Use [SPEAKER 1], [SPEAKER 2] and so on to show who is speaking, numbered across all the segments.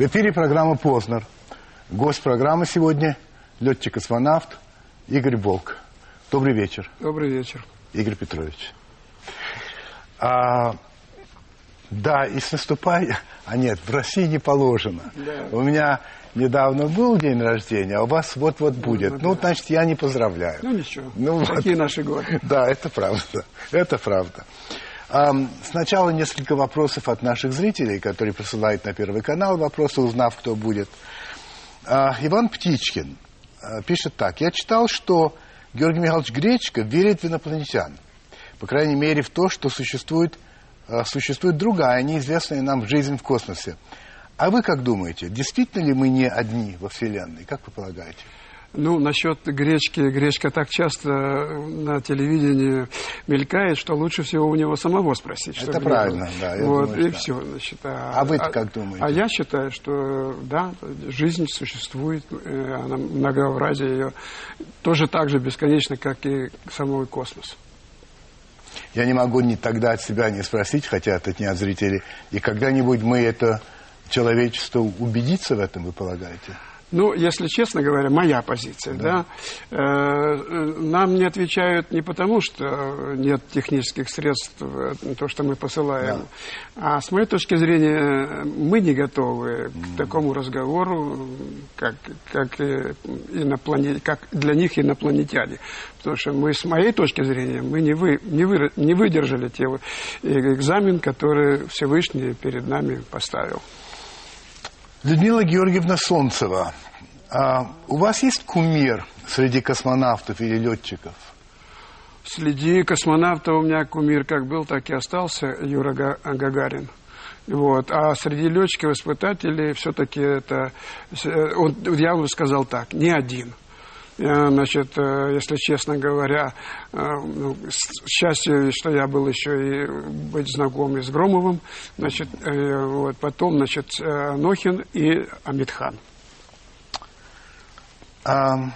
[SPEAKER 1] В эфире программа «Познер». Гость программы сегодня – летчик-космонавт Игорь Волк. Добрый вечер.
[SPEAKER 2] Добрый вечер.
[SPEAKER 1] Игорь Петрович. А, да, и с наступая... А нет, в России не положено.
[SPEAKER 2] Да.
[SPEAKER 1] У меня недавно был день рождения, а у вас вот-вот будет.
[SPEAKER 2] Ну,
[SPEAKER 1] Ну,
[SPEAKER 2] да.
[SPEAKER 1] значит, я не поздравляю.
[SPEAKER 2] Ну ничего,
[SPEAKER 1] Ну, вот.
[SPEAKER 2] такие наши годы.
[SPEAKER 1] Да, это правда. Это правда. Сначала несколько вопросов от наших зрителей, которые присылают на Первый канал вопросы, узнав, кто будет. А, Иван Птичкин а, пишет так. Я читал, что Георгий Михайлович Гречко верит в инопланетян. По крайней мере, в то, что существует, а, существует другая, неизвестная нам жизнь в космосе. А вы как думаете, действительно ли мы не одни во Вселенной? Как вы полагаете?
[SPEAKER 2] Ну, насчет гречки, гречка так часто на телевидении мелькает, что лучше всего у него самого спросить.
[SPEAKER 1] Это правильно,
[SPEAKER 2] было.
[SPEAKER 1] да,
[SPEAKER 2] Вот,
[SPEAKER 1] думаю,
[SPEAKER 2] и
[SPEAKER 1] что-
[SPEAKER 2] все, значит.
[SPEAKER 1] А вы-то как думаете?
[SPEAKER 2] А я считаю, что, да, жизнь существует, э, она многообразие ее тоже так же бесконечно, как и самой космос.
[SPEAKER 1] Я не могу ни тогда от себя не спросить, хотя это не от зрителей. И когда-нибудь мы это человечество убедится в этом, вы полагаете?
[SPEAKER 2] Ну, если честно говоря, моя позиция, да, э, э, нам не отвечают не потому, что нет технических средств, э, то, что мы посылаем, а с моей точки зрения, мы не готовы к такому разговору, как, как, э, иноплане- как для них инопланетяне. Потому что мы, с моей точки зрения, мы не, вы, не, вы, не выдержали те э, экзамен, который Всевышний перед нами поставил.
[SPEAKER 1] Людмила Георгиевна Солнцева, а у вас есть кумир среди космонавтов или летчиков?
[SPEAKER 2] Среди космонавтов у меня кумир как был, так и остался Юра Га- Гагарин. Вот. А среди летчиков-испытателей все-таки это... э, он- я бы сказал так, не один. Я, значит, э, если честно говоря, э, ну, счастье, что я был еще и быть знаком с Громовым, значит, э, вот, потом, значит, э, Анохин и Амитхан.
[SPEAKER 1] А,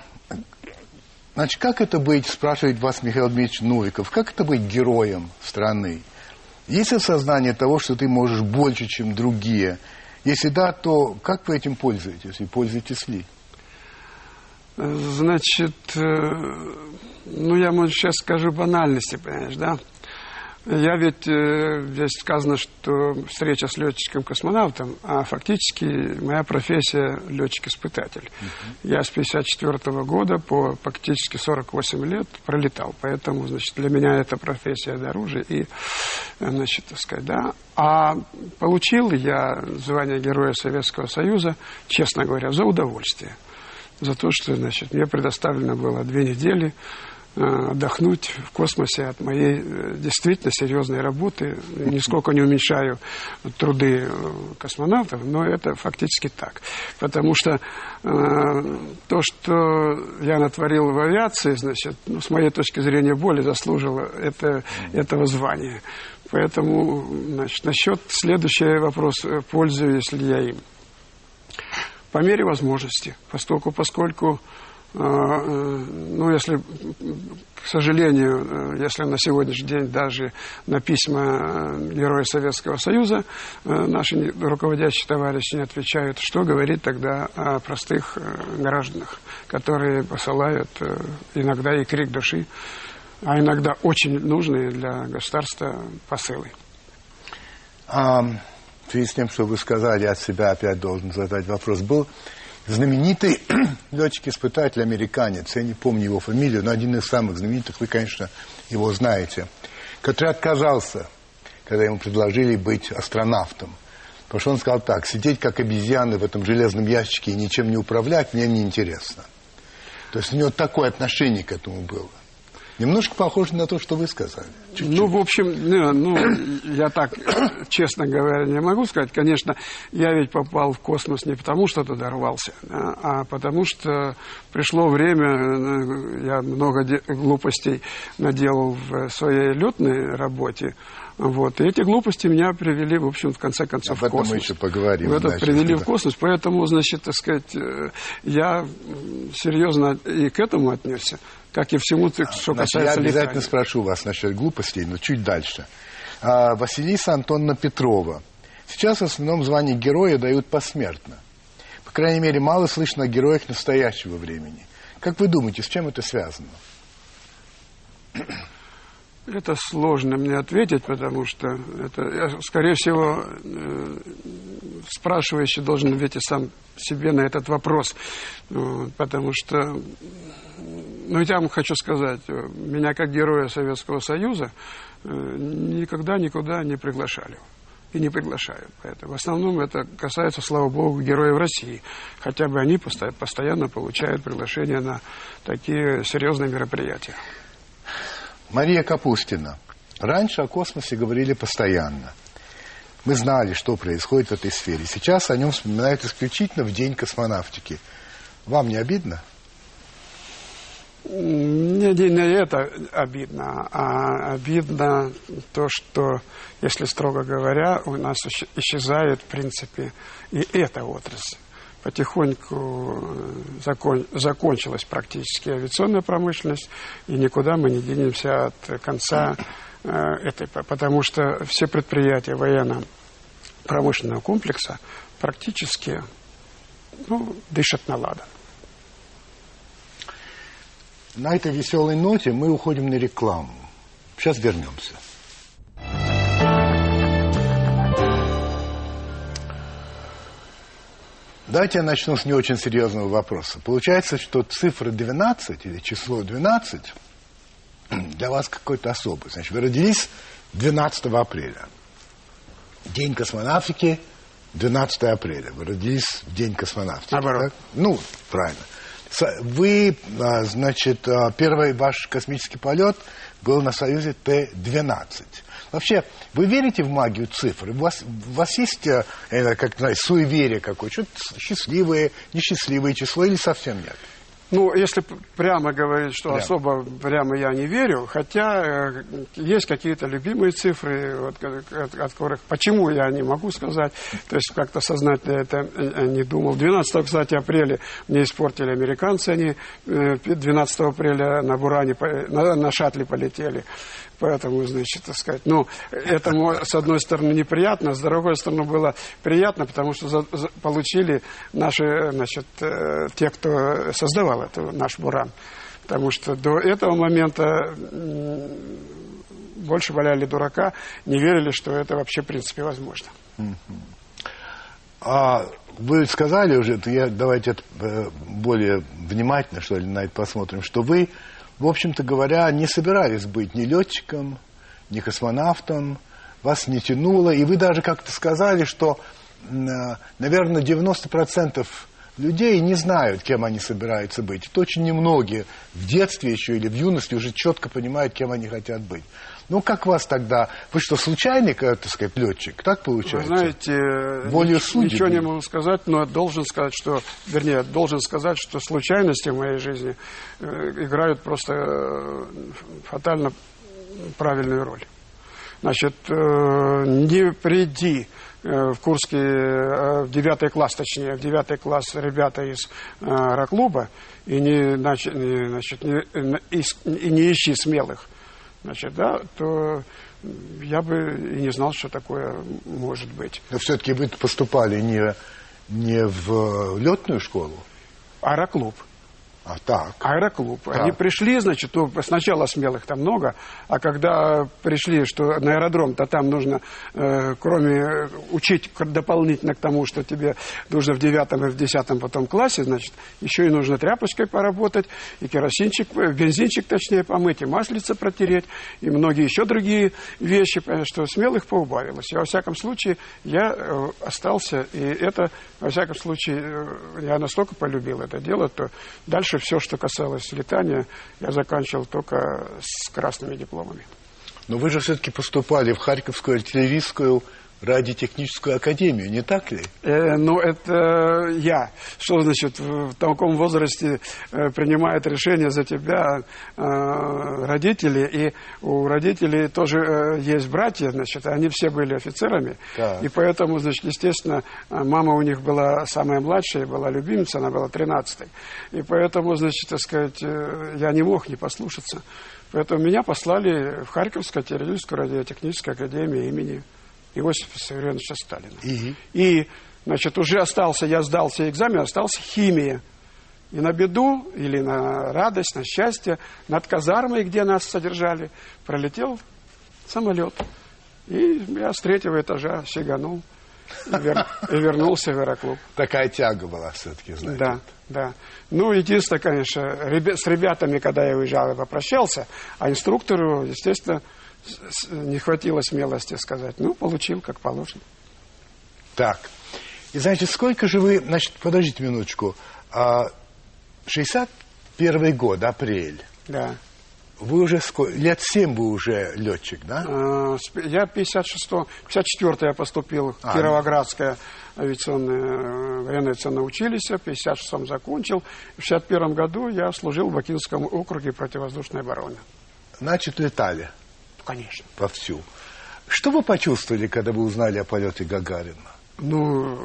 [SPEAKER 1] значит, как это быть, спрашивает вас Михаил Дмитриевич Новиков, как это быть героем страны? Есть ли сознание того, что ты можешь больше, чем другие? Если да, то как вы этим пользуетесь и пользуетесь ли?
[SPEAKER 2] Значит, э, ну я, может, сейчас скажу банальности, понимаешь, да? Я ведь, э, здесь сказано, что встреча с летчиком-космонавтом, а фактически моя профессия летчик-испытатель. Я с 54 года по практически 48 лет пролетал, поэтому, значит, для меня эта профессия дороже и, значит, так сказать, да. А получил я звание Героя Советского Союза, честно говоря, за удовольствие за то, что значит, мне предоставлено было две недели э, отдохнуть в космосе от моей э, действительно серьезной работы. Нисколько не уменьшаю труды э, космонавтов, но это фактически так. Потому что э, то, что я натворил в авиации, значит, ну, с моей точки зрения, более заслужило это, этого звания. Поэтому, значит, насчет следующий вопрос, пользуюсь ли я им по мере возможности, поскольку, поскольку э, ну, если, к сожалению, э, если на сегодняшний день даже на письма э, Героя Советского Союза наши руководящие товарищи не отвечают, что говорить тогда о простых гражданах, которые посылают иногда и крик души, а иногда очень нужные для государства посылы.
[SPEAKER 1] А, в связи с тем, что вы сказали, от себя опять должен задать вопрос. Был знаменитый летчик-испытатель, американец, я не помню его фамилию, но один из самых знаменитых, вы, конечно, его знаете, который отказался, когда ему предложили быть астронавтом. Потому что он сказал так, сидеть как обезьяны в этом железном ящике и ничем не управлять, мне неинтересно. То есть у него такое отношение к этому было. Немножко похоже на то, что вы сказали. Чуть-чуть.
[SPEAKER 2] Ну, в общем, не, ну, я так, честно говоря, не могу сказать. Конечно, я ведь попал в космос не потому, что туда рвался, да, а потому что пришло время, э, я много глупостей наделал в своей летной работе, вот, и эти глупости меня привели, в общем, в конце концов,
[SPEAKER 1] Об этом
[SPEAKER 2] в космос.
[SPEAKER 1] мы еще поговорим,
[SPEAKER 2] это
[SPEAKER 1] значит,
[SPEAKER 2] привели
[SPEAKER 1] да.
[SPEAKER 2] в космос, поэтому, значит, так сказать, э, я серьезно и к этому отнесся, как и всему, что
[SPEAKER 1] Значит, я
[SPEAKER 2] касается
[SPEAKER 1] обязательно
[SPEAKER 2] летания.
[SPEAKER 1] спрошу вас насчет глупостей, но чуть дальше. А, Василиса Антоновна Петрова Сейчас в основном звание героя дают посмертно. По крайней мере, мало слышно о героях настоящего времени. Как вы думаете, с чем это связано?
[SPEAKER 2] Это сложно мне ответить, потому что это, я, скорее всего, э, спрашивающий должен ответить сам себе на этот вопрос. Потому что, ну, я вам хочу сказать, меня как героя Советского Союза э, никогда никуда не приглашали и не приглашают. Поэтому в основном это касается, слава богу, героев России. Хотя бы они постоянно получают приглашения на такие серьезные мероприятия.
[SPEAKER 1] Мария Капустина. Раньше о космосе говорили постоянно. Мы знали, что происходит в этой сфере. Сейчас о нем вспоминают исключительно в день космонавтики. Вам не обидно?
[SPEAKER 2] Не, не, не это обидно, а обидно то, что, если строго говоря, у нас исчезает, в принципе, и эта отрасль. Потихоньку э, закон, закончилась практически авиационная промышленность, и никуда мы не денемся от конца э, этой, потому что все предприятия военно-промышленного комплекса практически ну, дышат на ладан.
[SPEAKER 1] На этой веселой ноте мы уходим на рекламу. Сейчас вернемся. Давайте я начну с не очень серьезного вопроса. Получается, что цифра 12 или число 12 для вас какой-то особый. Значит, вы родились 12 апреля. День космонавтики 12 апреля. Вы родились в день космонавтики.
[SPEAKER 2] Наоборот.
[SPEAKER 1] Так? Ну, правильно. Вы, а, значит, а, первый ваш космический полет был на Союзе Т-12. Вообще, вы верите в магию цифр? У вас, у вас есть, э, как знаете, суеверие какое-то? Счастливое, несчастливое число или совсем нет?
[SPEAKER 2] Ну, если прямо говорить, что прямо. особо прямо я не верю, хотя э, есть какие-то любимые цифры, вот, от, от которых, почему я не могу сказать, то есть как-то сознательно это э, не думал. 12, кстати, апреля мне испортили американцы, они 12 апреля на Буране, на, на шаттле полетели. Поэтому, значит, так сказать, ну, этому, с одной стороны, неприятно, с другой стороны, было приятно, потому что за, за, получили наши, значит, э, те, кто создавал это, наш Буран. Потому что до этого момента больше валяли дурака, не верили, что это вообще, в принципе, возможно.
[SPEAKER 1] А вы сказали уже, я, давайте э, более внимательно, что ли, на это посмотрим, что вы в общем-то говоря, не собирались быть ни летчиком, ни космонавтом, вас не тянуло, и вы даже как-то сказали, что, наверное, 90% людей не знают, кем они собираются быть. Это очень немногие в детстве еще или в юности уже четко понимают, кем они хотят быть. Ну, как вас тогда... Вы что, случайный, так сказать, летчик? Так получается?
[SPEAKER 2] Вы знаете, Волю судеб... ничего не могу сказать, но должен сказать, что... Вернее, должен сказать, что случайности в моей жизни э, играют просто э, фатально правильную роль. Значит, э, не приди в Курске, в девятый класс, точнее, в девятый класс ребята из рок-клуба, и не, значит, не, значит, не, и не ищи смелых значит, да, то я бы и не знал, что такое может быть.
[SPEAKER 1] Но все-таки вы поступали не, не в летную школу?
[SPEAKER 2] Аэроклуб.
[SPEAKER 1] А так.
[SPEAKER 2] Аэроклуб. Так. Они пришли, значит, ну, сначала смелых там много, а когда пришли, что на аэродром-то там нужно, э, кроме учить дополнительно к тому, что тебе нужно в девятом и в десятом потом классе, значит, еще и нужно тряпочкой поработать, и керосинчик, э, бензинчик, точнее, помыть, и маслица протереть, и многие еще другие вещи, понятно, что смелых поубавилось. И во всяком случае я э, остался, и это, во всяком случае, э, я настолько полюбил это дело, то дальше Дальше все, что касалось летания, я заканчивал только с красными дипломами.
[SPEAKER 1] Но вы же все-таки поступали в Харьковскую артиллерийскую радиотехническую академию, не так ли?
[SPEAKER 2] Э, ну, это я. Что значит, в таком возрасте э, принимает решение за тебя э, родители, и у родителей тоже э, есть братья, значит, они все были офицерами, так. и поэтому, значит, естественно, мама у них была самая младшая, была любимица, она была тринадцатой, и поэтому, значит, так сказать, э, я не мог не послушаться. Поэтому меня послали в Харьковскую артиллерийскую радиотехническую академию имени Иосифа Виссарионовича Сталина.
[SPEAKER 1] И?
[SPEAKER 2] И, значит, уже остался, я сдал все экзамены, остался химия. И на беду или на радость, на счастье, над казармой, где нас содержали, пролетел самолет. И я с третьего этажа сиганул и, вер- и вернулся в аэроклуб.
[SPEAKER 1] Такая тяга была все-таки, знаете.
[SPEAKER 2] Да, да. Ну, единственное, конечно, ребя- с ребятами, когда я уезжал, я попрощался, а инструктору, естественно, не хватило смелости сказать, ну, получил, как положено.
[SPEAKER 1] Так. И, значит, сколько же вы... Значит, подождите минуточку. А, 61 год, апрель.
[SPEAKER 2] Да.
[SPEAKER 1] Вы уже ско- лет семь вы уже летчик, да?
[SPEAKER 2] А, Я 56 54 я поступил в
[SPEAKER 1] А,
[SPEAKER 2] Кировоградское авиационное э, военное авиационное училище, в 56 закончил. В 61 году я служил в Бакинском округе противовоздушной обороны.
[SPEAKER 1] Значит, летали
[SPEAKER 2] Конечно.
[SPEAKER 1] вовсю. Что вы почувствовали, когда вы узнали о полете Гагарина?
[SPEAKER 2] Ну,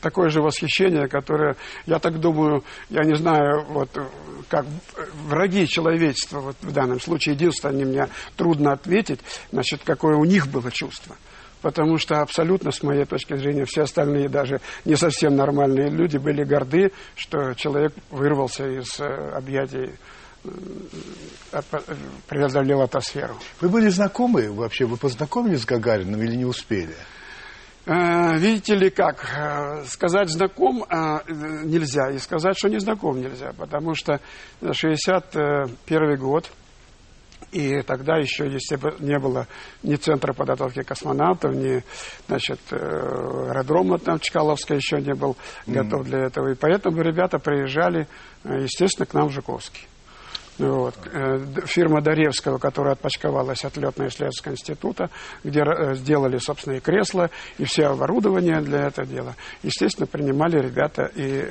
[SPEAKER 2] такое же восхищение, которое, я так думаю, я не знаю, вот как враги человечества, вот в данном случае, единственное, они мне трудно ответить, значит, какое у них было чувство. Потому что абсолютно, с моей точки зрения, все остальные, даже не совсем нормальные люди, были горды, что человек вырвался из э, объятий, преодолел атмосферу.
[SPEAKER 1] Вы были знакомы вообще? Вы познакомились с Гагарином или не успели?
[SPEAKER 2] Э, Видите ли как, э, сказать знаком э, нельзя, и сказать, что не знаком нельзя, потому что 61 год, и тогда еще, если бы не было ни центра подготовки космонавтов, ни, значит, аэродрома там Чкаловска еще не был готов для этого. И поэтому ребята приезжали, естественно, к нам в Жуковский. Вот. Э, Фирма Даревского, которая отпочковалась от летно-исследовательского института, где э, сделали собственные кресла и все оборудование для этого дела. Естественно, принимали ребята и...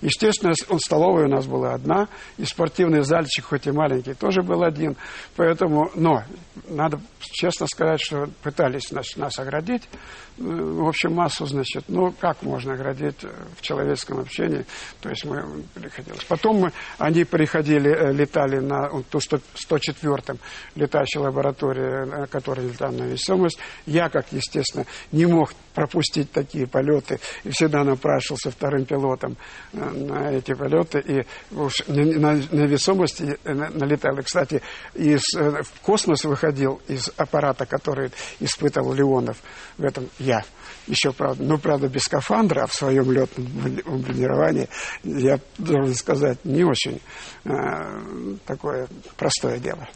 [SPEAKER 2] Естественно, столовая у нас была одна, и спортивный зальчик, хоть и маленький, тоже был один. Поэтому, но, надо честно сказать, что пытались нас, нас оградить. В общем, массу, значит, ну, как можно оградить э, в человеческом общении? То есть мы приходилось. Потом мы, они приходили, э, летали на ту 100 104-м летающей лаборатории, которая летала на весомость. Я, как естественно, не мог пропустить такие полеты и всегда напрашивался вторым пилотом э, на эти полеты. И уж на, на- весомости э, на- налетал. И, кстати, из, э, в космос выходил из аппарата, который испытывал Леонов в этом я. Еще, правда, ну, правда, без скафандра, а в своем летном брони- бронировании, я должен сказать, не очень э, такое простое дело.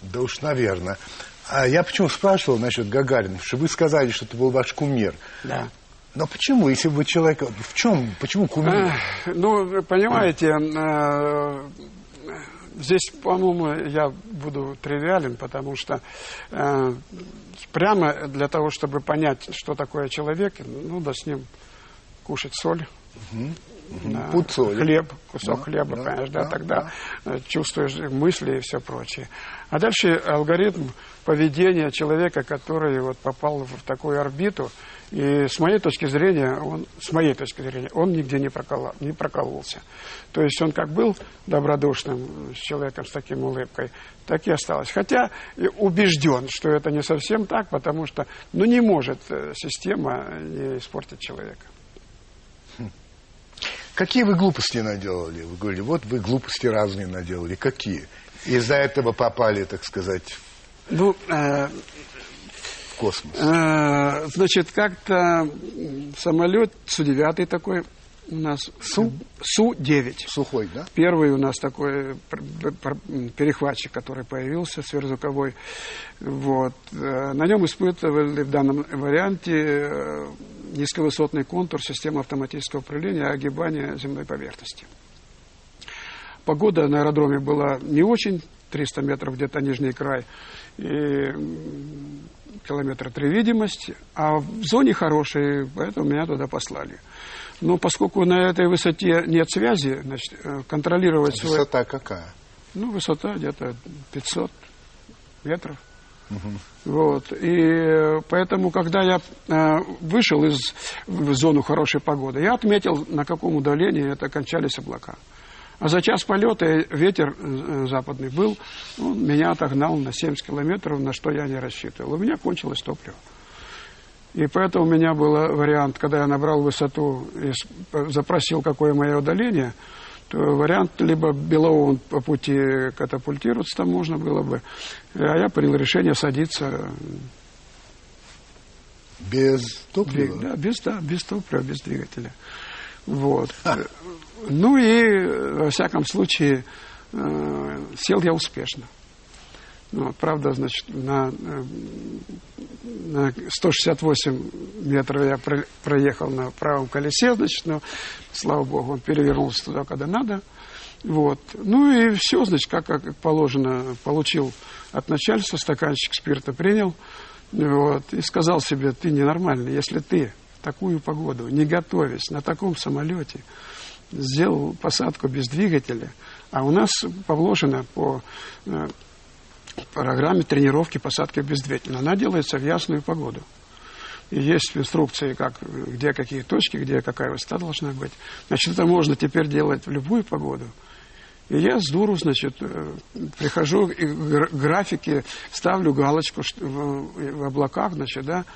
[SPEAKER 1] Да уж, наверное. А я почему спрашивал насчет Гагарина? Что вы сказали, что это был ваш кумир.
[SPEAKER 2] Да.
[SPEAKER 1] Но почему, если бы человек... В чем? Почему кумир?
[SPEAKER 2] Эх, Ну, вы понимаете, э, здесь, по-моему, я буду тривиален, потому что э, прямо для того, чтобы понять, что такое человек, ну, да с ним кушать соль. да,
[SPEAKER 1] Соли.
[SPEAKER 2] Хлеб, кусок
[SPEAKER 1] Да,
[SPEAKER 2] хлеба,
[SPEAKER 1] да,
[SPEAKER 2] понимаешь, да,
[SPEAKER 1] да,
[SPEAKER 2] тогда э, чувствуешь мысли и все прочее. А дальше алгоритм поведения человека, который вот попал в такую орбиту, и с моей точки зрения, он, с моей точки зрения, он нигде не, прокола, не прокололся. То есть он как был добродушным с человеком с таким улыбкой, так и осталось. Хотя убежден, что это не совсем так, потому что ну, не может э, система не испортить человека.
[SPEAKER 1] Какие вы глупости наделали? Вы говорили, вот вы глупости разные наделали. Какие? Из-за этого попали, так сказать,
[SPEAKER 2] Ну, э,
[SPEAKER 1] в космос.
[SPEAKER 2] Э, Значит, как-то самолет Су-9 такой у нас.
[SPEAKER 1] Су?
[SPEAKER 2] Су-9.
[SPEAKER 1] Сухой, да?
[SPEAKER 2] Первый у нас такой перехватчик, который появился, сверхзвуковой. Вот. Э, На нем испытывали в данном варианте э, низковысотный контур системы автоматического управления огибания земной поверхности. Погода на аэродроме была не очень, 300 метров где-то нижний край, и километра три видимость, а в зоне хорошей, поэтому меня туда послали. Но поскольку на этой высоте нет связи, значит, э, контролировать свой...
[SPEAKER 1] Высота какая?
[SPEAKER 2] Ну, высота где-то 500 метров. Вот. И э, поэтому, когда я э, вышел из, в зону хорошей погоды, я отметил, на каком удалении это кончались облака. А за час полета ветер западный был, он меня отогнал на 70 километров, на что я не рассчитывал. У меня кончилось топливо. И поэтому у меня был вариант, когда я набрал высоту и запросил, какое мое удаление, то вариант либо Белоун по пути катапультироваться там можно было бы, а я принял решение садиться
[SPEAKER 1] без топлива?
[SPEAKER 2] Да, без, да, без топлива, без двигателя. Вот. А. Ну и, во всяком случае, э, сел я успешно. Ну, правда, значит, на, э, на 168 метров я про, проехал на правом колесе, значит, но, слава богу, он перевернулся туда, когда надо. Вот. Ну и все, значит, как, как положено, получил от начальства стаканчик спирта, принял. Вот, и сказал себе, ты ненормальный, если ты в такую погоду, не готовясь, на таком самолете, сделал посадку без двигателя, а у нас положено по э, программе тренировки посадки без двигателя, она делается в ясную погоду. И есть инструкции, как, где какие точки, где какая высота должна быть. Значит, это можно теперь делать в любую погоду – и я с дуру, значит, э, прихожу и графики, ставлю галочку в, облаках, значит, да,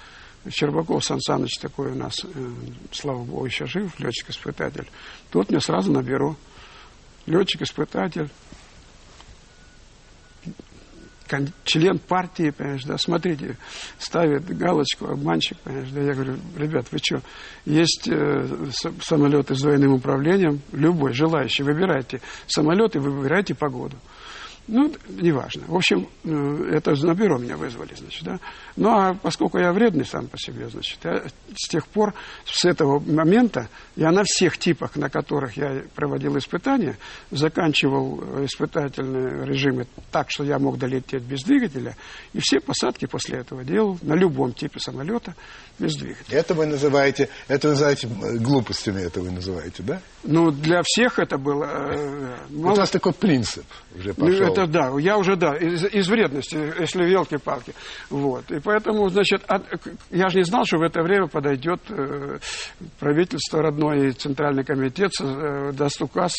[SPEAKER 2] Щербаков Сан Саныч такой у нас, э, слава богу, еще жив, летчик-испытатель. Тот мне сразу наберу. Летчик-испытатель, член партии, понимаешь, да, смотрите, ставит галочку, обманщик, понимаешь, да, я говорю, ребят, вы что, есть э, самолеты с двойным управлением, любой желающий, выбирайте самолет и выбирайте погоду. Ну, неважно. В общем, э, это на бюро меня вызвали, значит, да. Ну, а поскольку я вредный сам по себе, значит, я с тех пор, с этого момента, я на всех типах, на которых я проводил испытания, заканчивал э, испытательные режимы так, что я мог долететь без двигателя, и все посадки после этого делал на любом типе самолета без двигателя.
[SPEAKER 1] Это вы называете, это вы называете э, глупостями, это вы называете, да?
[SPEAKER 2] Ну, для всех это было...
[SPEAKER 1] Э, мало... У вас такой принцип уже ну, пошел.
[SPEAKER 2] Это да, я уже, да, из, из вредности, если елки-палки. Вот. И поэтому, значит, от, я же не знал, что в это время подойдет э, правительство родное и Центральный комитет, э, даст указ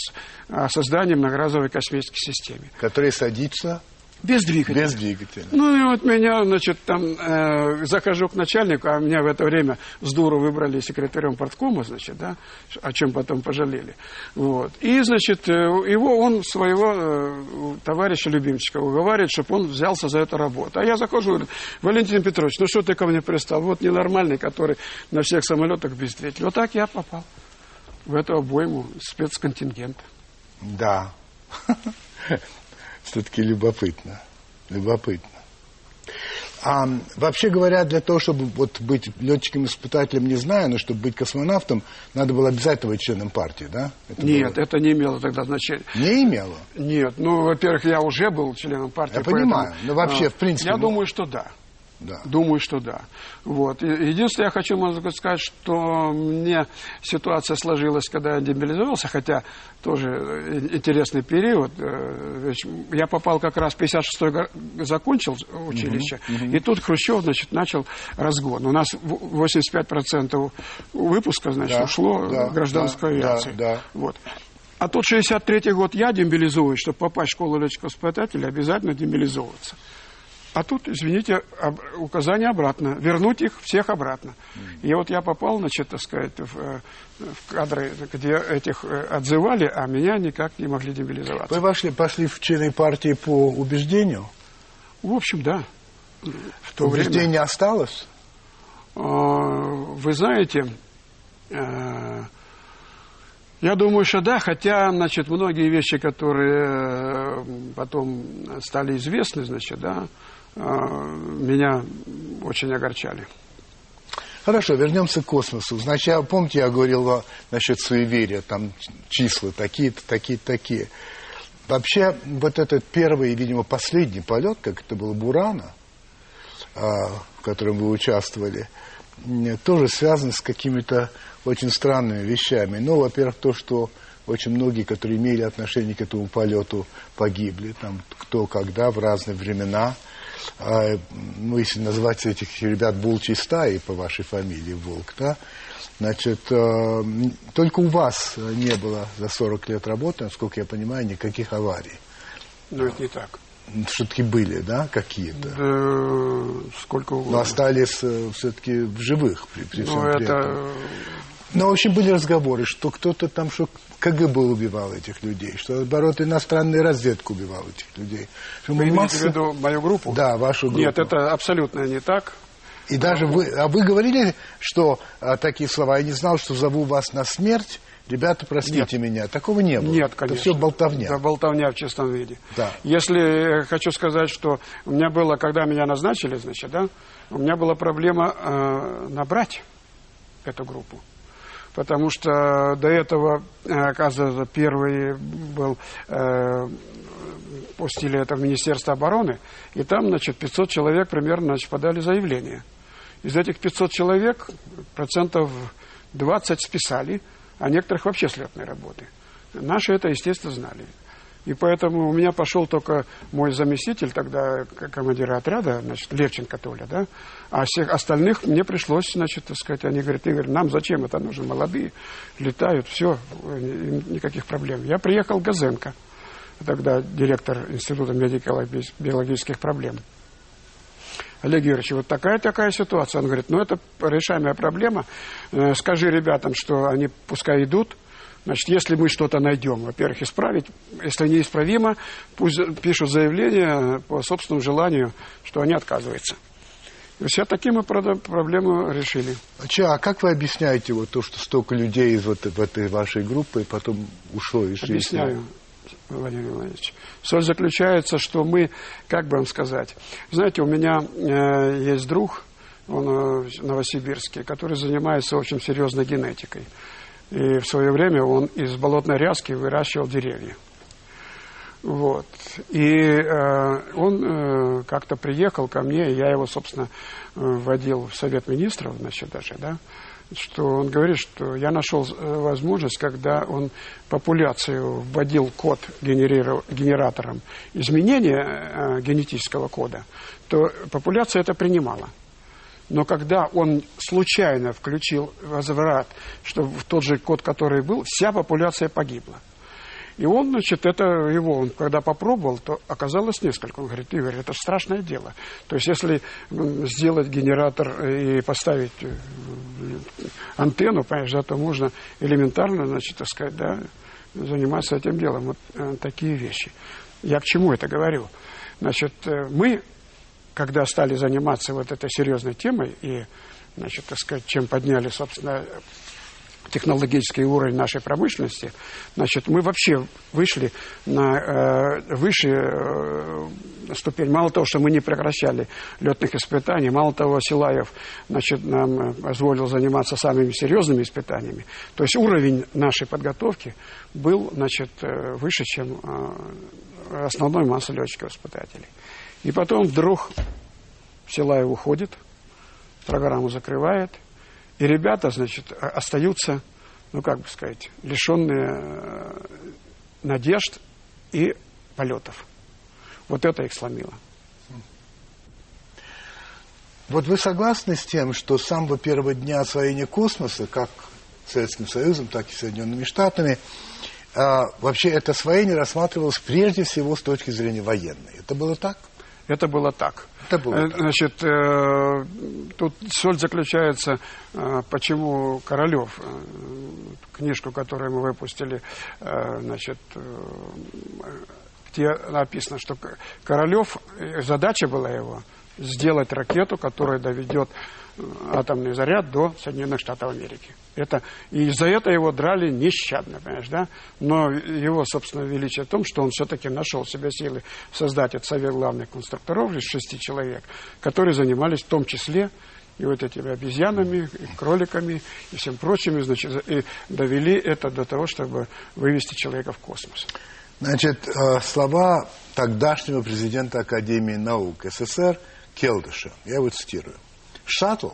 [SPEAKER 2] о создании многоразовой космической системы.
[SPEAKER 1] Который садится
[SPEAKER 2] без двигателя.
[SPEAKER 1] Без двигателя.
[SPEAKER 2] Ну и вот меня, значит, там э, захожу к начальнику, а меня в это время с дуру выбрали секретарем порткома, значит, да, о чем потом пожалели. Вот. И, значит, э, его, он своего э, товарища любимчика уговаривает, чтобы он взялся за эту работу. А я захожу, говорю, Валентин Петрович, ну что ты ко мне пристал? Вот ненормальный, который на всех самолетах без двигателя. Вот так я попал в эту обойму спецконтингента.
[SPEAKER 1] Да. Все-таки любопытно. Любопытно. А вообще говоря, для того, чтобы вот быть летчиком-испытателем, не знаю, но чтобы быть космонавтом, надо было обязательно быть членом партии, да?
[SPEAKER 2] Это Нет, было... это не имело тогда значения.
[SPEAKER 1] Не имело?
[SPEAKER 2] Нет, ну, во-первых, я уже был членом партии.
[SPEAKER 1] Я поэтому, понимаю, но вообще, а, в принципе...
[SPEAKER 2] Я ну... думаю, что да.
[SPEAKER 1] Да.
[SPEAKER 2] Думаю, что да. Вот. Единственное, я хочу можно сказать, что мне ситуация сложилась, когда я демобилизовался, хотя тоже интересный период. Э, я попал как раз в 56-й закончил училище, угу, угу. и тут Хрущев, значит, начал разгон. У нас 85% выпуска, значит, да, ушло да, гражданской да, авиации. Да, да. Вот. А тут 63-й год я демобилизуюсь, чтобы попасть в школу летчиков-испытателей, обязательно демобилизовываться. А тут, извините, об, указание обратно. Вернуть их всех обратно. И вот я попал, значит, так сказать, в, э, в кадры, где этих э, отзывали, а меня никак не могли демобилизоваться.
[SPEAKER 1] Вы вошли, пошли в члены партии по убеждению?
[SPEAKER 2] В общем, да.
[SPEAKER 1] В то Убеждение время... осталось?
[SPEAKER 2] А, вы знаете, э, я думаю, что да, хотя, значит, многие вещи, которые потом стали известны, значит, да, меня очень огорчали.
[SPEAKER 1] Хорошо, вернемся к космосу. Значит, помните, я говорил насчет суеверия, там числа такие-то, такие-то, такие. Вообще, вот этот первый, видимо, последний полет, как это был Бурана, а, в котором вы участвовали, тоже связан с какими-то очень странными вещами. Ну, во-первых, то, что очень многие, которые имели отношение к этому полету, погибли, там кто когда, в разные времена – а, ну, если назвать этих ребят волчьей стаей по вашей фамилии, Волк, да, значит, э, только у вас не было за 40 лет работы, насколько я понимаю, никаких аварий.
[SPEAKER 2] Ну, это не так.
[SPEAKER 1] все-таки были, да, какие-то?
[SPEAKER 2] Да, сколько угодно.
[SPEAKER 1] Но остались э, все-таки в живых при, при всем
[SPEAKER 2] Ну,
[SPEAKER 1] при
[SPEAKER 2] это...
[SPEAKER 1] этом. Но, в общем, были разговоры, что кто-то там, что КГБ убивал этих людей, что, наоборот, иностранная разведка убивала этих людей. Что
[SPEAKER 2] Вы имеете
[SPEAKER 1] масса-
[SPEAKER 2] в виду мою группу?
[SPEAKER 1] Да, вашу группу.
[SPEAKER 2] Нет, это абсолютно не так.
[SPEAKER 1] И даже вы, а вы говорили, что а, такие слова, я не знал, что зову вас на смерть, ребята, простите меня. Такого не было.
[SPEAKER 2] Нет, конечно.
[SPEAKER 1] Это все болтовня.
[SPEAKER 2] Да, болтовня в чистом виде.
[SPEAKER 1] Да.
[SPEAKER 2] Если э, хочу сказать, что у меня было, когда меня назначили, значит, да, у меня была проблема э, набрать эту группу. Потому что до этого, э, оказывается, первый был, э, пустили это в Министерство обороны, и там, значит, 500 человек примерно, значит, подали заявление. Из этих 500 человек процентов 20 списали, а некоторых вообще с летной работы. Наши это, естественно, знали. И поэтому у меня пошел только мой заместитель, тогда командира отряда, значит, Левченко Толя, да, а всех остальных мне пришлось, значит, так сказать, они говорят, Игорь, нам зачем это нужно, молодые, летают, все, никаких проблем. Я приехал Газенко, тогда директор Института медико-биологических проблем. Олег Юрьевич, вот такая-такая ситуация. Он говорит, ну это решаемая проблема. Э, Скажи ребятам, что они пускай идут. Значит, если мы что-то найдем, во-первых, исправить. Если неисправимо, пусть пишут заявление по собственному желанию, что они отказываются. То есть таким мы проблему решили.
[SPEAKER 1] А, чё, а как вы объясняете вот то, что столько людей из вот в этой вашей группы потом ушло из жизни?
[SPEAKER 2] Объясняю, Владимир Владимирович. Соль заключается, что мы, как бы вам сказать, знаете, у меня э, есть друг, он э, в Новосибирске, который занимается очень серьезной генетикой. И в свое время он из болотной ряски выращивал деревья. Вот. И э, он э, как-то приехал ко мне, я его, собственно, э, вводил в Совет Министров, значит, даже, да, что он говорит, что я нашел э, возможность, когда он популяцию вводил код генератором изменения э, генетического кода, то популяция это принимала. Но когда он случайно включил возврат, что в тот же код, который был, вся популяция погибла. И он, значит, это его, он когда попробовал, то оказалось несколько. Он говорит, Игорь, это страшное дело. То есть, если сделать генератор и поставить э, антенну, понимаешь, да, то можно элементарно, значит, так сказать, да, заниматься этим делом. Вот э, такие вещи. Я к чему это говорю? Значит, э, мы, когда стали заниматься вот этой серьезной темой и, значит, так сказать, чем подняли, собственно, технологический уровень нашей промышленности, значит, мы вообще вышли на э, выше э, ступень. Мало того, что мы не прекращали летных испытаний, мало того, Силаев значит, нам позволил заниматься самыми серьезными испытаниями. То есть уровень нашей подготовки был значит, э, выше, чем э, основной массы летчиков-испытателей. И потом вдруг Силаев уходит, программу закрывает, и ребята, значит, остаются, ну, как бы сказать, лишенные э, надежд и полетов. Вот это их сломило.
[SPEAKER 1] Вот вы согласны с тем, что с самого первого дня освоения космоса, как Советским Союзом, так и Соединенными Штатами, а, вообще это освоение рассматривалось прежде всего с точки зрения военной. Это было так?
[SPEAKER 2] Это было так.
[SPEAKER 1] Это было
[SPEAKER 2] Э,
[SPEAKER 1] так.
[SPEAKER 2] Значит, э, тут соль заключается, э, почему Королев, э, книжку, которую мы выпустили, э, значит, э, где написано, что Королев, э, задача была его сделать ракету, которая доведет э, атомный заряд до Соединенных Штатов Америки. Это, и за это его драли нещадно, понимаешь, да? Но его, собственно, величие в том, что он все-таки нашел в себе силы создать этот совет главных конструкторов из шести человек, которые занимались в том числе и вот этими обезьянами, и кроликами, и всем прочими, значит, и довели это до того, чтобы вывести человека в космос.
[SPEAKER 1] Значит, э, слова тогдашнего президента Академии наук СССР Келдыша, я его цитирую. Шаттл,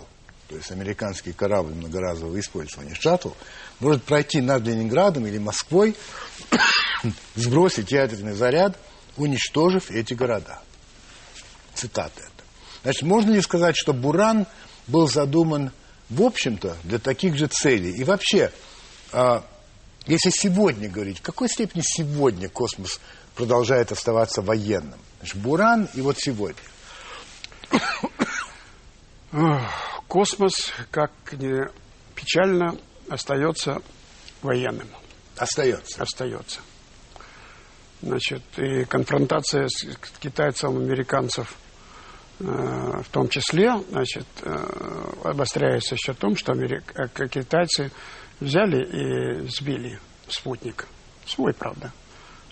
[SPEAKER 1] то есть американский корабль многоразового использования, шаттл, может пройти над Ленинградом или Москвой, сбросить ядерный заряд, уничтожив эти города. Цитата это. Значит, можно ли сказать, что Буран был задуман, в общем-то, для таких же целей? И вообще, а, если сегодня говорить, в какой степени сегодня космос продолжает оставаться военным. Значит, Буран и вот сегодня.
[SPEAKER 2] Космос, как ни печально, остается военным.
[SPEAKER 1] Остается.
[SPEAKER 2] Остается. Значит, и конфронтация с китайцем, американцев э, в том числе, значит, э, обостряется еще в том, что америк... Э, китайцы взяли и сбили спутник. Свой, правда.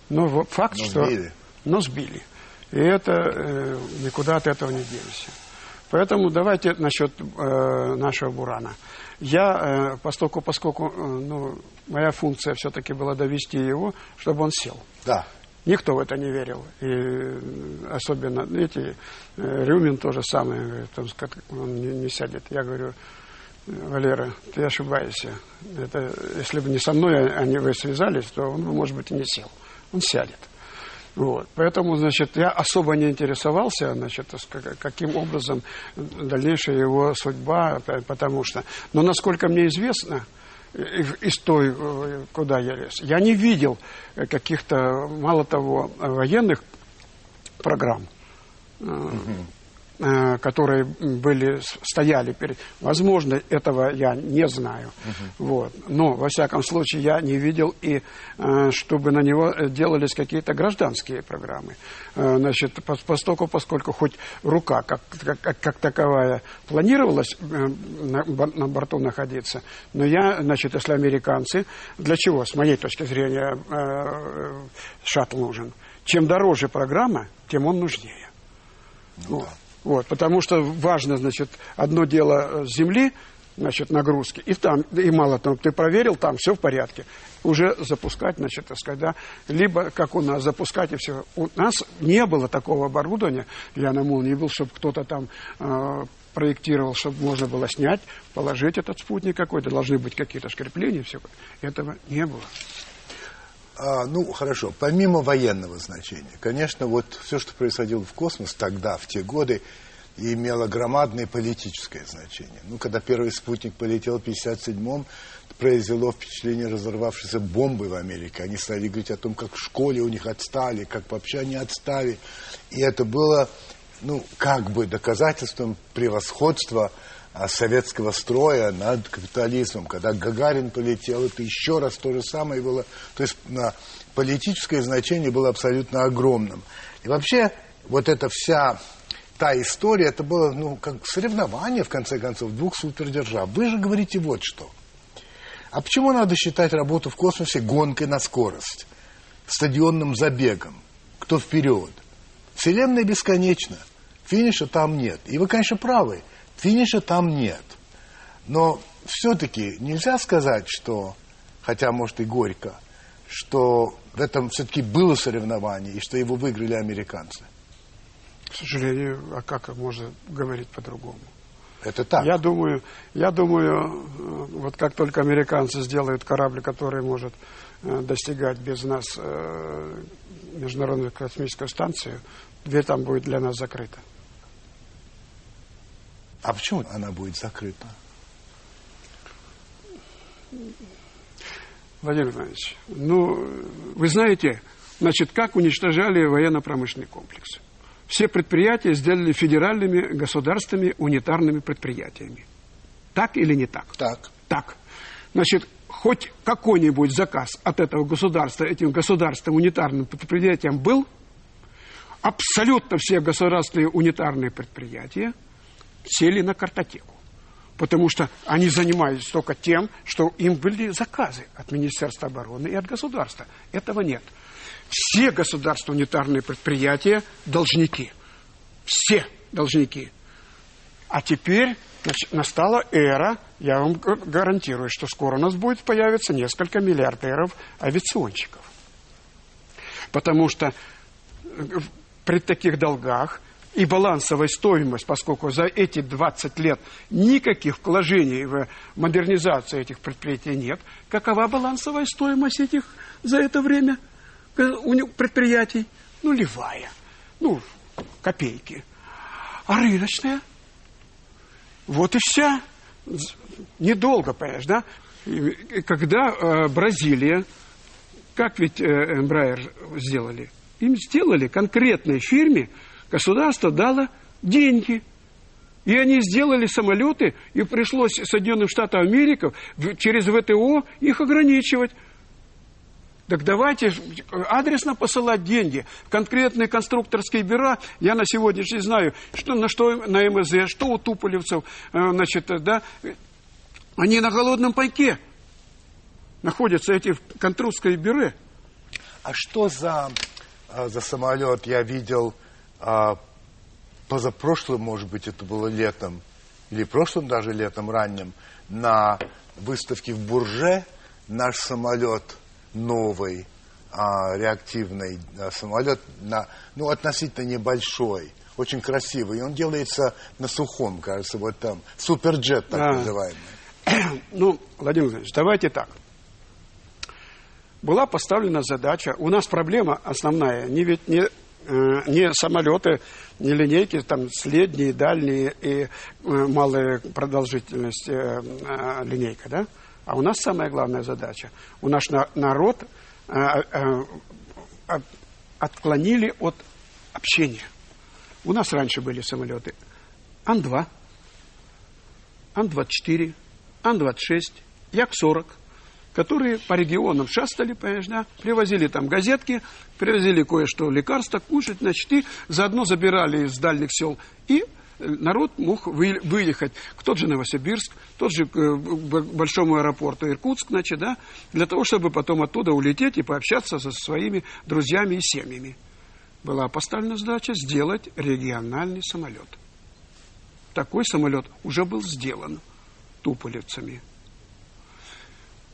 [SPEAKER 2] Но факт,
[SPEAKER 1] но
[SPEAKER 2] что...
[SPEAKER 1] Сбили.
[SPEAKER 2] Но сбили. И это э, никуда от этого не денешься. Поэтому давайте насчет э, нашего Бурана. Я, э, поскольку, поскольку э, ну, моя функция все-таки была довести его, чтобы он сел.
[SPEAKER 1] Да.
[SPEAKER 2] Никто в это не верил. И э, особенно, эти, э, Рюмин тоже самое, говорит, он, он не, не сядет. Я говорю, Валера, ты ошибаешься. Это, если бы не со мной они вы связались, то он бы, может быть, и не сел. Он сядет. Вот. Поэтому, значит, я особо не интересовался, значит, каким образом дальнейшая его судьба, потому что... Но, насколько мне известно, из той, э, куда я лез, я не видел каких-то, мало того, военных программ. Угу которые были, стояли перед... Возможно, этого я не знаю. Угу. Вот. Но, во всяком случае, я не видел и э, чтобы на него делались какие-то гражданские программы. Э, значит, поскольку, поскольку хоть рука как, как, как таковая планировалась на, на борту находиться, но я, значит, если американцы, для чего, с моей точки зрения, шаттл нужен? Чем дороже программа, тем он нужнее. Ну, вот. Да. Вот, потому что важно, значит, одно дело с земли, значит, нагрузки, и там, и мало того, ты проверил, там все в порядке. Уже запускать, значит, так сказать, да, либо, как у нас, запускать и все. У нас не было такого оборудования, я на Мул не был, чтобы кто-то там э, проектировал, чтобы можно было снять, положить этот спутник какой-то, должны быть какие-то скрепления, все. Этого не было.
[SPEAKER 1] А, ну, хорошо, помимо военного значения, конечно, вот все, что происходило в космос тогда, в те годы, имело громадное политическое значение. Ну, когда первый спутник полетел в 57-м, произвело впечатление разорвавшейся бомбы в Америке. Они стали говорить о том, как в школе у них отстали, как вообще они отстали. И это было, ну, как бы доказательством превосходства советского строя над капитализмом. Когда Гагарин полетел, это еще раз то же самое было. То есть на политическое значение было абсолютно огромным. И вообще вот эта вся та история, это было ну, как соревнование, в конце концов, двух супердержав. Вы же говорите вот что. А почему надо считать работу в космосе гонкой на скорость, стадионным забегом? Кто вперед? Вселенная бесконечна. Финиша там нет. И вы, конечно, правы. Финиша там нет. Но все-таки нельзя сказать, что, хотя, может, и горько, что в этом все-таки было соревнование, и что его выиграли американцы.
[SPEAKER 2] К сожалению, а как можно говорить по-другому?
[SPEAKER 1] Это так.
[SPEAKER 2] Я думаю, я думаю, вот как только американцы сделают корабль, который может э, достигать без нас э, Международную космическую станцию, дверь там будет для нас закрыта.
[SPEAKER 1] А почему она будет закрыта?
[SPEAKER 2] Владимир Иванович, ну, вы знаете, значит, как уничтожали военно-промышленный комплекс? Все предприятия сделали федеральными государственными унитарными предприятиями. Так или не так?
[SPEAKER 1] Так.
[SPEAKER 2] Так. Значит, хоть какой-нибудь заказ от этого государства, этим государственным унитарным предприятиям был, абсолютно все государственные унитарные предприятия – сели на картотеку. Потому что они занимались только тем, что им были заказы от Министерства обороны и от государства. Этого нет. Все государственные унитарные предприятия должники. Все должники. А теперь значит, настала эра, я вам гарантирую, что скоро у нас будет появиться несколько миллиардеров авиационщиков. Потому что э, при таких долгах и балансовая стоимость, поскольку за эти 20 лет никаких вложений в модернизацию этих предприятий нет, какова балансовая стоимость этих за это время предприятий? Нулевая. Ну, копейки. А рыночная? Вот и вся. Недолго, понимаешь, да? Когда э, Бразилия, как ведь э, Эмбрайер сделали? им сделали конкретной фирме, государство дало деньги. И они сделали самолеты, и пришлось Соединенным Штатам Америки через ВТО их ограничивать. Так давайте адресно посылать деньги конкретные конструкторские бюро. Я на сегодняшний знаю, что на что на МЗ, что у туполевцев, э, значит, да, они на голодном пайке находятся эти конструкторские бюро.
[SPEAKER 1] А что за, а, за самолет я видел а, позапрошлым, может быть, это было летом, или прошлым даже летом ранним, на выставке в Бурже наш самолет новый, а, реактивный а, самолет, на, ну, относительно небольшой, очень красивый. И он делается на сухом, кажется, вот там. Суперджет так а. называемый.
[SPEAKER 2] Ну, Владимир Владимирович, давайте так была поставлена задача. У нас проблема основная, не ведь не, э, не самолеты, не линейки, там средние, дальние и э, малая продолжительность э, линейка, да? А у нас самая главная задача. У наш народ отклонили от общения. У нас раньше были самолеты Ан-2, Ан-24, Ан-26, Як-40 – которые по регионам шастали, понимаешь, да, привозили там газетки, привозили кое-что лекарства, кушать, значит, и заодно забирали из дальних сел. И народ мог выехать к тот же Новосибирск, тот же к э, большому аэропорту Иркутск, значит, да, для того, чтобы потом оттуда улететь и пообщаться со своими друзьями и семьями. Была поставлена задача сделать региональный самолет. Такой самолет уже был сделан туполевцами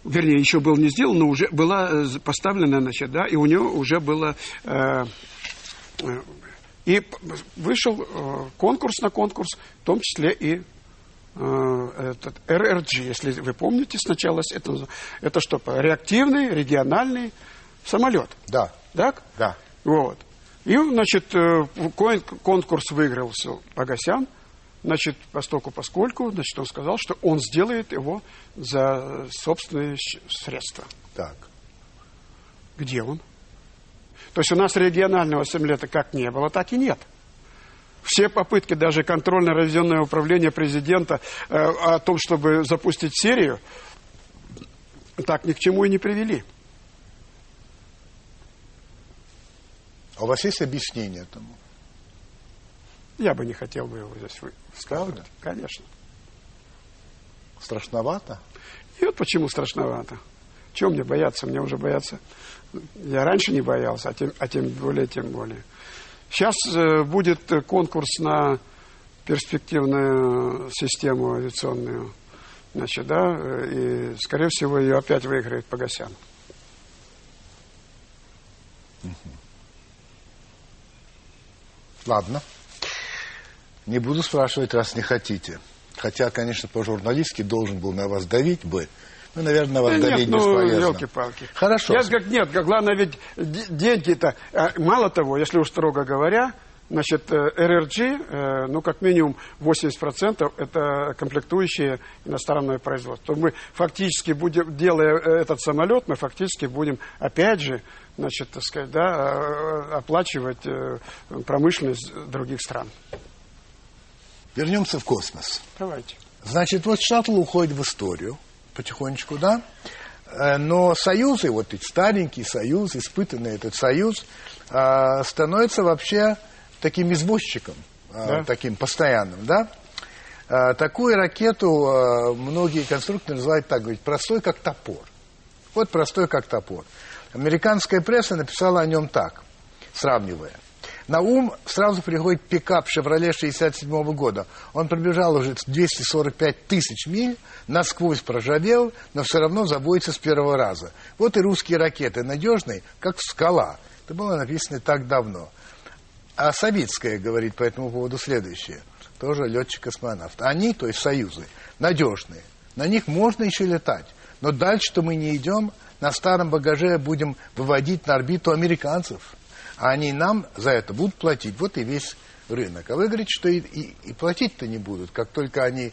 [SPEAKER 2] вернее, еще был не сделан, но уже была э, поставлена, значит, да, и у него уже было... Э, э, и вышел э, конкурс на конкурс, в том числе и этот РРГ, если вы помните сначала, это, это что, реактивный региональный самолет.
[SPEAKER 1] Да.
[SPEAKER 2] Так?
[SPEAKER 1] Да.
[SPEAKER 2] Вот. И, значит, конкурс выиграл Погосян, Значит, постоку поскольку, значит, он сказал, что он сделает его за собственные средства.
[SPEAKER 1] Так.
[SPEAKER 2] Где он? То есть у нас регионального самолета как не было, так и нет. Все попытки даже контрольно-ревизионного управления президента э, о том, чтобы запустить серию, так ни к чему и не привели.
[SPEAKER 1] А у вас есть объяснение этому?
[SPEAKER 2] Я бы не хотел бы его здесь
[SPEAKER 1] Правда?
[SPEAKER 2] Конечно.
[SPEAKER 1] Страшновато?
[SPEAKER 2] И вот почему страшновато. Чего мне бояться? Мне уже бояться. Я раньше не боялся, а тем, а тем более, тем более. Сейчас э, будет конкурс на перспективную систему авиационную. Значит, да, и, скорее всего, ее опять выиграет Погосян.
[SPEAKER 1] Ладно. Не буду спрашивать, раз не хотите. Хотя, конечно, по-журналистски должен был на вас давить бы. Ну, наверное, на вас да давить нет, ну,
[SPEAKER 2] елки-палки.
[SPEAKER 1] Хорошо.
[SPEAKER 2] Я как нет, главное, ведь деньги-то... А, мало того, если уж строго говоря, Значит, э, РРГ, э, ну, как минимум 80% это комплектующие иностранное производство. Мы фактически будем, делая э, этот самолет, мы фактически будем, опять же, значит, так сказать, да, оплачивать промышленность других стран.
[SPEAKER 1] Вернемся в космос.
[SPEAKER 2] Давайте.
[SPEAKER 1] Значит, вот шаттл уходит в историю потихонечку, да? Э, но союзы, вот эти старенький союз, испытанный этот союз, э, становится вообще таким извозчиком, э, да. таким постоянным, да? Такую ракету многие конструкторы называют так, говорить, простой как топор. Вот простой как топор. Американская пресса написала о нем так, сравнивая. На ум сразу приходит пикап «Шевроле» 67 -го года. Он пробежал уже 245 тысяч миль, насквозь проржавел, но все равно забоится с первого раза. Вот и русские ракеты, надежные, как скала. Это было написано так давно. А Савицкая говорит по этому поводу следующее. Тоже летчик-космонавт. Они, то есть союзы, надежные. На них можно еще летать. Но дальше-то мы не идем. На старом багаже будем выводить на орбиту американцев а они нам за это будут платить. Вот и весь рынок. А вы говорите, что и, и, и платить-то не будут. Как только они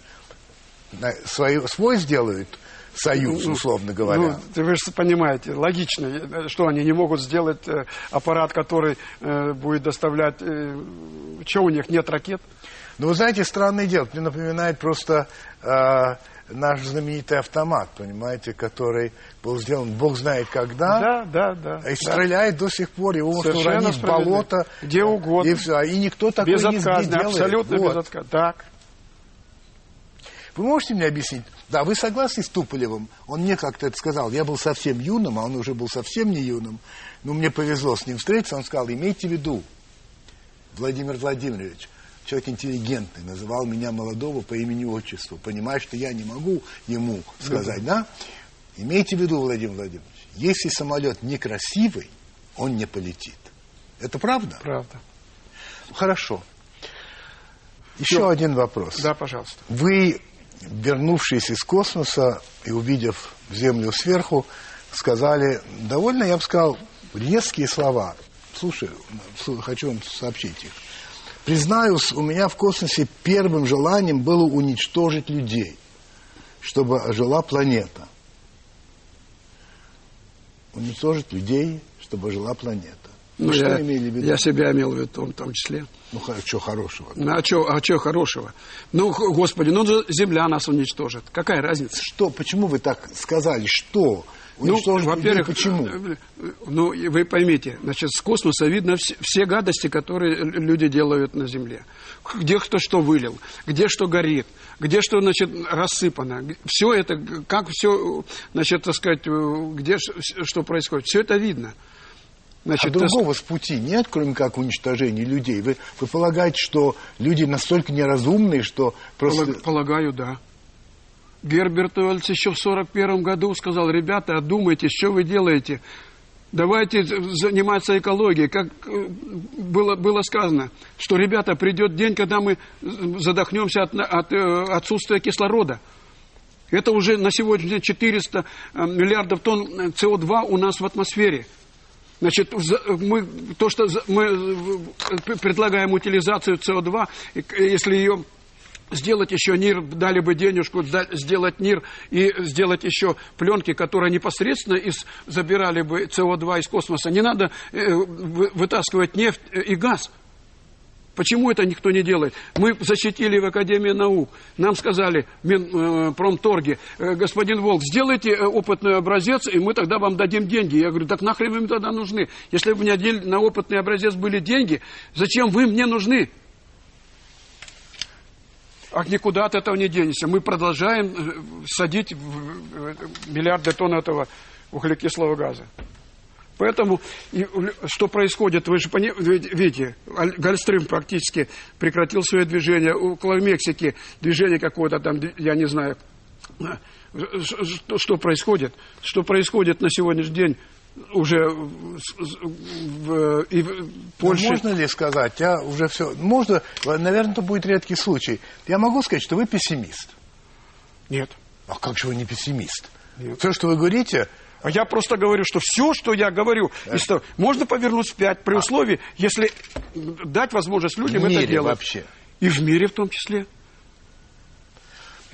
[SPEAKER 1] свой, свой сделают, союз,
[SPEAKER 2] Ну,
[SPEAKER 1] условно говоря.
[SPEAKER 2] Ну, вы же понимаете, логично, что они не могут сделать э, аппарат, который э, будет доставлять... Э, что у них, нет ракет?
[SPEAKER 1] Но вы знаете, странное дело, мне напоминает просто э, наш знаменитый автомат, понимаете, который был сделан, бог знает когда,
[SPEAKER 2] Да, да, да.
[SPEAKER 1] и
[SPEAKER 2] да.
[SPEAKER 1] стреляет до сих пор, его можно уронить в болото.
[SPEAKER 2] Где угодно.
[SPEAKER 1] И, все, и никто такой не
[SPEAKER 2] Безотказно,
[SPEAKER 1] сделает.
[SPEAKER 2] абсолютно
[SPEAKER 1] Вот.
[SPEAKER 2] безотказно. Так.
[SPEAKER 1] Вы можете мне объяснить? Да, вы согласны с Туполевым? Он мне как-то это сказал. Я был совсем юным, а он уже был совсем не юным. Но мне повезло с ним встретиться. Он сказал, имейте в виду, Владимир Владимирович, человек интеллигентный, называл меня молодого по имени-отчеству. Понимая, что я не могу ему сказать, да? Имейте в виду, Владимир Владимирович, если самолет некрасивый, он не полетит. Это правда?
[SPEAKER 2] Правда.
[SPEAKER 1] Хорошо. Еще один вопрос.
[SPEAKER 2] Да, пожалуйста.
[SPEAKER 1] Вы, вернувшись из космоса и увидев Землю сверху, сказали довольно, я бы сказал, резкие слова. Слушай, слу- хочу вам сообщить их. Признаюсь, у меня в космосе первым желанием было уничтожить людей, чтобы жила планета. Уничтожить людей, чтобы жила планета.
[SPEAKER 2] Ну,
[SPEAKER 1] что
[SPEAKER 2] я,
[SPEAKER 1] имели в виду?
[SPEAKER 2] я себя имел в виду в том числе.
[SPEAKER 1] Ну, что хорошего?
[SPEAKER 2] Ну, а что а чё хорошего? Ну, Господи, ну земля нас уничтожит. Какая разница?
[SPEAKER 1] Что, почему вы так сказали? Что?
[SPEAKER 2] Ну,
[SPEAKER 1] Уничтожить
[SPEAKER 2] во-первых,
[SPEAKER 1] почему?
[SPEAKER 2] э, э, Ну, вы поймите, значит, с космоса видно все, все гадости, которые люди делают на Земле. Где кто что вылил, где что горит, где что, значит, рассыпано. Все это, как все, значит, так сказать, э, где что происходит. Все это видно.
[SPEAKER 1] А
[SPEAKER 2] Значит, есть-
[SPEAKER 1] другого с пути нет, кроме как уничтожения людей? Вы, вы полагаете, что люди настолько неразумные, что просто...
[SPEAKER 2] Полаг- Полагаю, да. Герберт Уэллс еще в 41 году сказал, ребята, одумайтесь, что вы делаете? Давайте заниматься экологией. Как э, было, было сказано, что, ребята, придет день, когда мы задохнемся от, от, э, отсутствия кислорода. Это уже на сегодня день 400 э, миллиардов тонн э, СО2 у нас в атмосфере. Значит, мы, то, что мы предлагаем утилизацию СО2, и к- если ее сделать еще НИР, дали бы денежку, сделать НИР и сделать еще пленки, которые непосредственно из, забирали бы СО2 из космоса. Не надо э, вы- вытаскивать нефть э, и газ. Почему это никто не делает? Мы защитили в Академии наук. Нам сказали в Минпромторге, э, господин Волк, сделайте э, опытный образец, и мы тогда вам дадим деньги. Я говорю, так нахрен вы мне тогда нужны? Если бы у меня на опытный образец были деньги, зачем вы мне нужны? А никуда от этого не денешься. Мы продолжаем э, садить в миллиарды тонн этого углекислого газа. Поэтому что происходит, вы же видите, Гольфстрим практически прекратил свое движение, около Мексики движение какое-то там, я не знаю, что, что происходит, что происходит на сегодняшний день уже в, и в Польше.
[SPEAKER 1] Можно ли сказать, я уже все... Можно, наверное, это будет редкий случай. Я могу сказать, что вы пессимист.
[SPEAKER 2] Нет.
[SPEAKER 1] А как же вы не пессимист?
[SPEAKER 2] Нет.
[SPEAKER 1] Все, что вы говорите,
[SPEAKER 2] А я просто говорю, что все, что я говорю, из того- можно повернуть вспять при условии, если дать возможность людям
[SPEAKER 1] в
[SPEAKER 2] это
[SPEAKER 1] мире
[SPEAKER 2] делать.
[SPEAKER 1] вообще.
[SPEAKER 2] И в мире в том числе.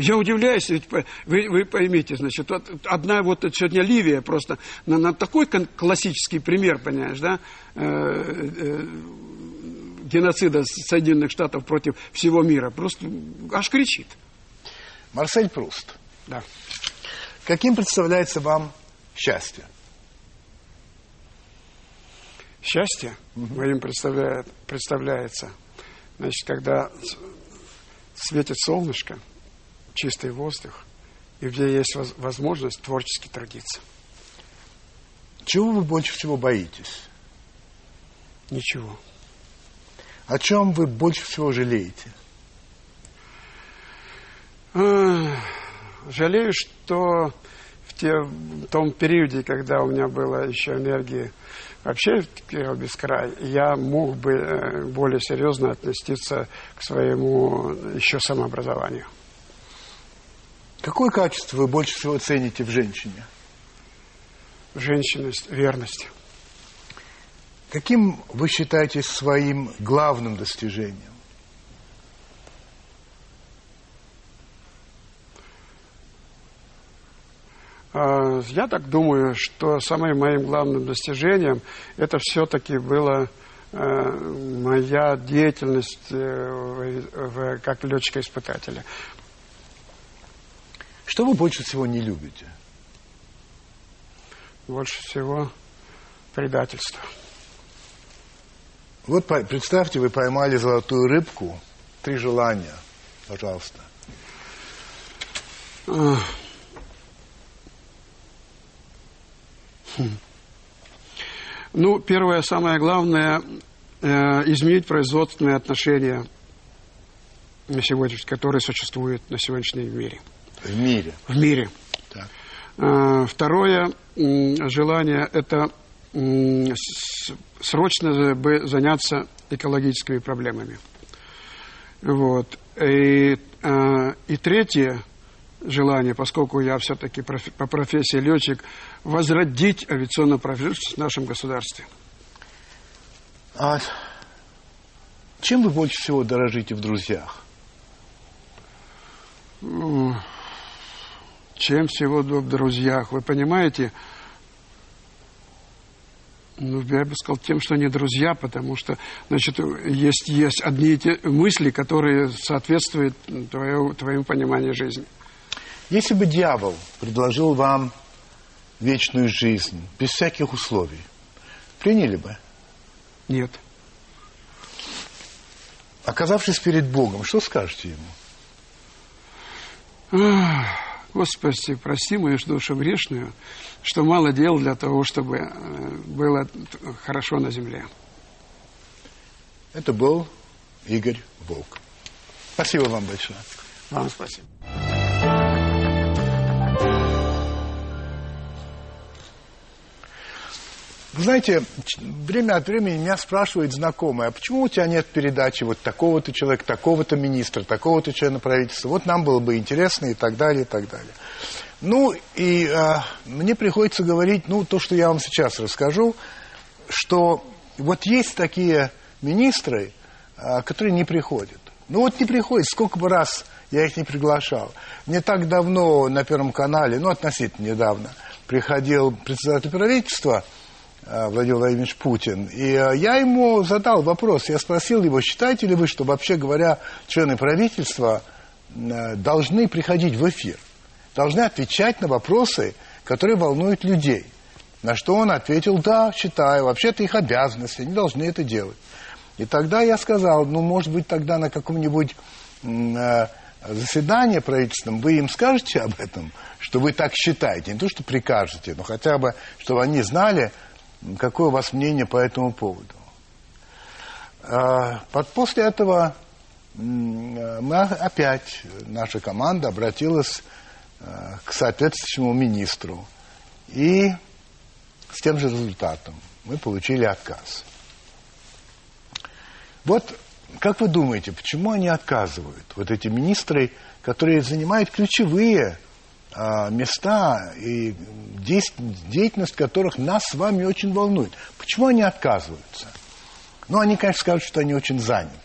[SPEAKER 2] Я удивляюсь, ведь вы, вы поймите, значит, вот одна вот сегодня Ливия просто на, на такой классический пример, понимаешь, да, э, э, геноцида Соединенных Штатов против всего мира, просто аж кричит.
[SPEAKER 1] Марсель Пруст,
[SPEAKER 2] Да.
[SPEAKER 1] каким представляется вам счастье?
[SPEAKER 2] Счастье моим представляет, представляется, значит, когда светит солнышко, чистый воздух, и где есть воз- возможность творчески трудиться.
[SPEAKER 1] Чего вы больше всего боитесь?
[SPEAKER 2] Ничего.
[SPEAKER 1] О чем вы больше всего жалеете?
[SPEAKER 2] Ах, Жалею, что в, те, в том периоде, когда у меня было еще энергии вообще Кирилл без края, я мог бы э, более серьезно относиться к своему еще самообразованию.
[SPEAKER 1] Какое качество вы больше всего цените в женщине?
[SPEAKER 2] Женщинность, верность.
[SPEAKER 1] Каким вы считаете своим главным достижением?
[SPEAKER 2] А, я так думаю, что самым моим главным достижением это все-таки было э, моя деятельность э, как летчика-испытателя.
[SPEAKER 1] Что вы больше всего не любите?
[SPEAKER 2] Больше всего предательство.
[SPEAKER 1] Вот представьте, вы поймали золотую рыбку. Три желания. Пожалуйста.
[SPEAKER 2] Хм. Ну, первое, самое главное, э, изменить производственные отношения, на сегодня, которые существуют на сегодняшнем мире.
[SPEAKER 1] В мире?
[SPEAKER 2] В мире.
[SPEAKER 1] Так.
[SPEAKER 2] Э, второе желание – это срочно бы заняться экологическими проблемами. Вот. И, э, и третье желание, поскольку я все-таки по профессии летчик, возродить авиационную промышленность в нашем государстве.
[SPEAKER 1] А чем вы больше всего дорожите в друзьях?
[SPEAKER 2] Чем всего в друзьях? Вы понимаете, ну, я бы сказал тем, что они друзья, потому что, значит, есть, есть одни и те мысли, которые соответствуют твоему, твоему пониманию жизни.
[SPEAKER 1] Если бы дьявол предложил вам вечную жизнь, без всяких условий, приняли бы?
[SPEAKER 2] Нет.
[SPEAKER 1] Оказавшись перед Богом, что скажете
[SPEAKER 2] ему? Ах. Господи, прости мою душу грешную, что мало дел для того, чтобы э, было хорошо на земле.
[SPEAKER 1] Это был Игорь Волк. Спасибо вам большое.
[SPEAKER 2] Вам спасибо.
[SPEAKER 1] Вы знаете, время от времени меня спрашивают знакомые, а почему у тебя нет передачи вот такого-то человека, такого-то министра, такого-то члена правительства? Вот нам было бы интересно и так далее, и так далее. Ну, и а, мне приходится говорить, ну, то, что я вам сейчас расскажу, что вот есть такие министры, а, которые не приходят. Ну, вот не приходят, сколько бы раз я их не приглашал. Не так давно на Первом канале, ну, относительно недавно, приходил председатель правительства – Э, Владимир Владимирович Путин. И э, я ему задал вопрос, я спросил его, считаете ли вы, что вообще говоря, члены правительства э, должны приходить в эфир, должны отвечать на вопросы, которые волнуют людей. На что он ответил, да, считаю, вообще-то их обязанность, они должны это делать. И тогда я сказал, ну, может быть, тогда на каком-нибудь заседании правительственном вы им скажете об этом, что вы так считаете, не то, что прикажете, но хотя бы, чтобы они знали, Какое у вас мнение по этому поводу? А, после этого мы опять, наша команда обратилась а, к соответствующему министру. И с тем же результатом мы получили отказ. Вот как вы думаете, почему они отказывают? Вот эти министры, которые занимают ключевые места и деятельность которых нас с вами очень волнует. Почему они отказываются? Ну, они, конечно, скажут, что они очень заняты.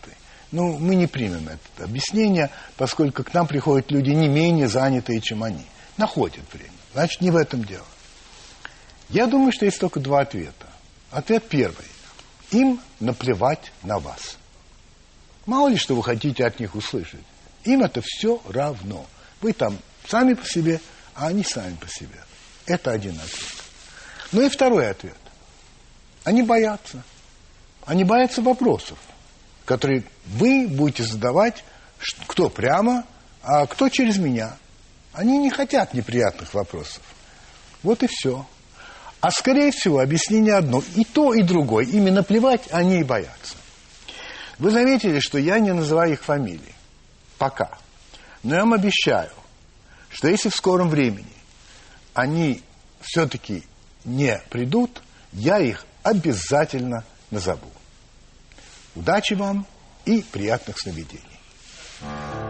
[SPEAKER 1] Ну, мы не примем это объяснение, поскольку к нам приходят люди не менее занятые, чем они. Находят время. Значит, не в этом дело. Я думаю, что есть только два ответа. Ответ первый. Им наплевать на вас. Мало ли, что вы хотите от них услышать. Им это все равно. Вы там сами по себе, а они сами по себе. Это один ответ. Ну и второй ответ. Они боятся. Они боятся вопросов, которые вы будете задавать, кто прямо, а кто через меня. Они не хотят неприятных вопросов. Вот и все. А скорее всего, объяснение одно. И то, и другое. Именно плевать они и боятся. Вы заметили, что я не называю их фамилии. Пока. Но я вам обещаю, что если в скором времени они все-таки не придут, я их обязательно назову. Удачи вам и приятных сновидений.